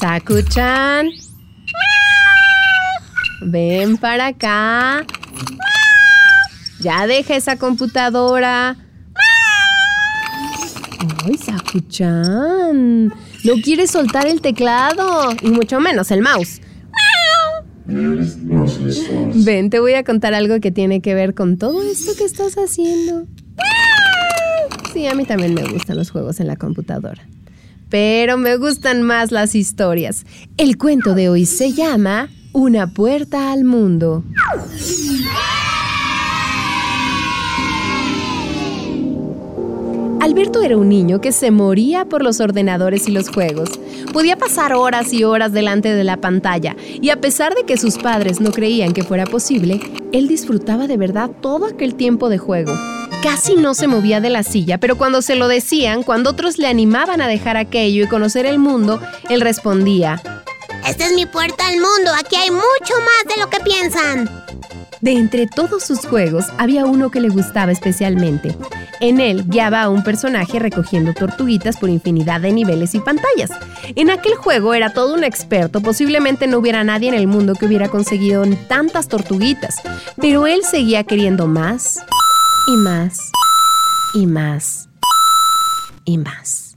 Sakuchan. Ven para acá. Ya deja esa computadora. Ay, Sakuchan. No quieres soltar el teclado y mucho menos el mouse. Ven, te voy a contar algo que tiene que ver con todo esto que estás haciendo. Sí, a mí también me gustan los juegos en la computadora. Pero me gustan más las historias. El cuento de hoy se llama Una puerta al mundo. Alberto era un niño que se moría por los ordenadores y los juegos. Podía pasar horas y horas delante de la pantalla y a pesar de que sus padres no creían que fuera posible, él disfrutaba de verdad todo aquel tiempo de juego. Casi no se movía de la silla, pero cuando se lo decían, cuando otros le animaban a dejar aquello y conocer el mundo, él respondía, Esta es mi puerta al mundo, aquí hay mucho más de lo que piensan. De entre todos sus juegos, había uno que le gustaba especialmente. En él guiaba a un personaje recogiendo tortuguitas por infinidad de niveles y pantallas. En aquel juego era todo un experto, posiblemente no hubiera nadie en el mundo que hubiera conseguido tantas tortuguitas, pero él seguía queriendo más y más y más y más.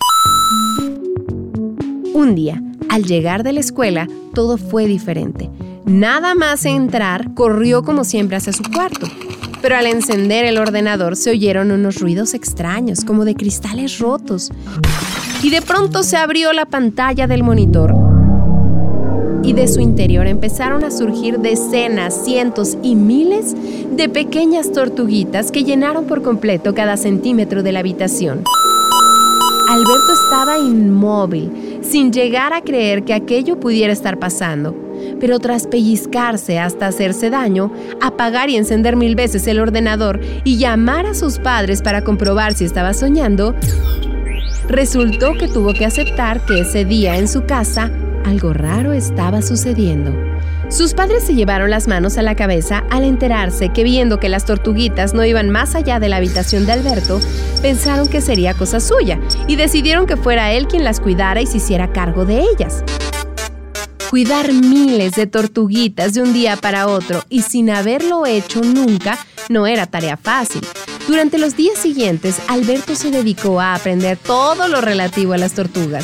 Un día, al llegar de la escuela, todo fue diferente. Nada más entrar, corrió como siempre hacia su cuarto pero al encender el ordenador se oyeron unos ruidos extraños, como de cristales rotos. Y de pronto se abrió la pantalla del monitor. Y de su interior empezaron a surgir decenas, cientos y miles de pequeñas tortuguitas que llenaron por completo cada centímetro de la habitación. Alberto estaba inmóvil, sin llegar a creer que aquello pudiera estar pasando pero tras pellizcarse hasta hacerse daño, apagar y encender mil veces el ordenador y llamar a sus padres para comprobar si estaba soñando, resultó que tuvo que aceptar que ese día en su casa algo raro estaba sucediendo. Sus padres se llevaron las manos a la cabeza al enterarse que viendo que las tortuguitas no iban más allá de la habitación de Alberto, pensaron que sería cosa suya y decidieron que fuera él quien las cuidara y se hiciera cargo de ellas. Cuidar miles de tortuguitas de un día para otro y sin haberlo hecho nunca no era tarea fácil. Durante los días siguientes, Alberto se dedicó a aprender todo lo relativo a las tortugas.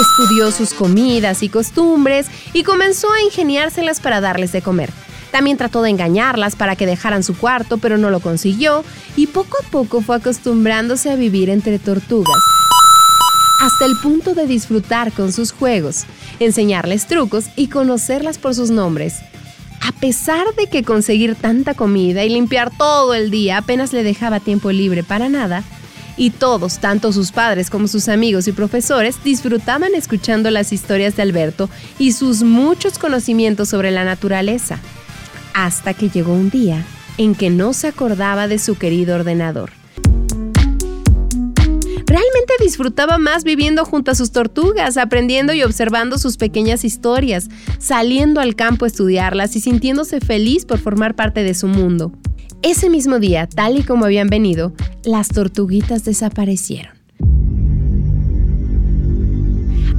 Estudió sus comidas y costumbres y comenzó a ingeniárselas para darles de comer. También trató de engañarlas para que dejaran su cuarto, pero no lo consiguió y poco a poco fue acostumbrándose a vivir entre tortugas hasta el punto de disfrutar con sus juegos, enseñarles trucos y conocerlas por sus nombres. A pesar de que conseguir tanta comida y limpiar todo el día apenas le dejaba tiempo libre para nada, y todos, tanto sus padres como sus amigos y profesores, disfrutaban escuchando las historias de Alberto y sus muchos conocimientos sobre la naturaleza. Hasta que llegó un día en que no se acordaba de su querido ordenador. Realmente disfrutaba más viviendo junto a sus tortugas, aprendiendo y observando sus pequeñas historias, saliendo al campo a estudiarlas y sintiéndose feliz por formar parte de su mundo. Ese mismo día, tal y como habían venido, las tortuguitas desaparecieron.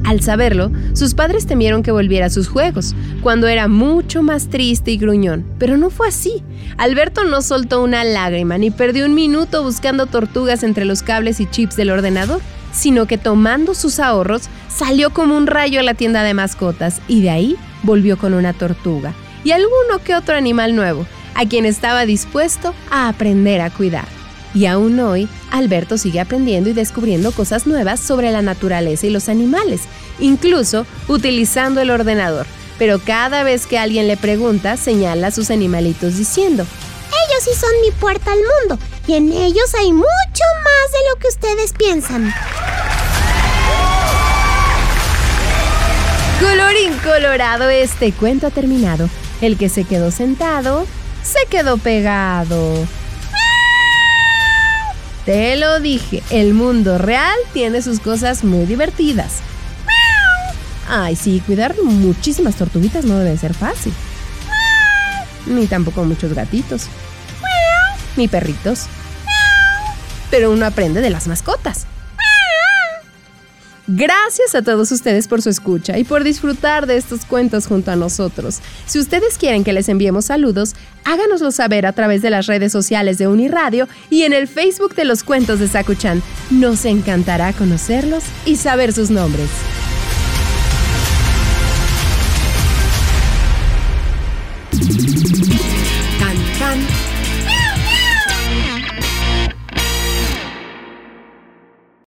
Al saberlo, sus padres temieron que volviera a sus juegos, cuando era mucho más triste y gruñón. Pero no fue así. Alberto no soltó una lágrima ni perdió un minuto buscando tortugas entre los cables y chips del ordenador, sino que tomando sus ahorros, salió como un rayo a la tienda de mascotas y de ahí volvió con una tortuga y alguno que otro animal nuevo, a quien estaba dispuesto a aprender a cuidar. Y aún hoy, Alberto sigue aprendiendo y descubriendo cosas nuevas sobre la naturaleza y los animales, incluso utilizando el ordenador. Pero cada vez que alguien le pregunta, señala a sus animalitos diciendo, ellos sí son mi puerta al mundo y en ellos hay mucho más de lo que ustedes piensan. Colorín colorado, este cuento ha terminado. El que se quedó sentado, se quedó pegado. Te lo dije, el mundo real tiene sus cosas muy divertidas. Ay, sí, cuidar muchísimas tortuguitas no debe ser fácil. Ni tampoco muchos gatitos. Ni perritos. Pero uno aprende de las mascotas. Gracias a todos ustedes por su escucha y por disfrutar de estos cuentos junto a nosotros. Si ustedes quieren que les enviemos saludos, háganoslo saber a través de las redes sociales de Uniradio y en el Facebook de los cuentos de Sakuchan. Nos encantará conocerlos y saber sus nombres.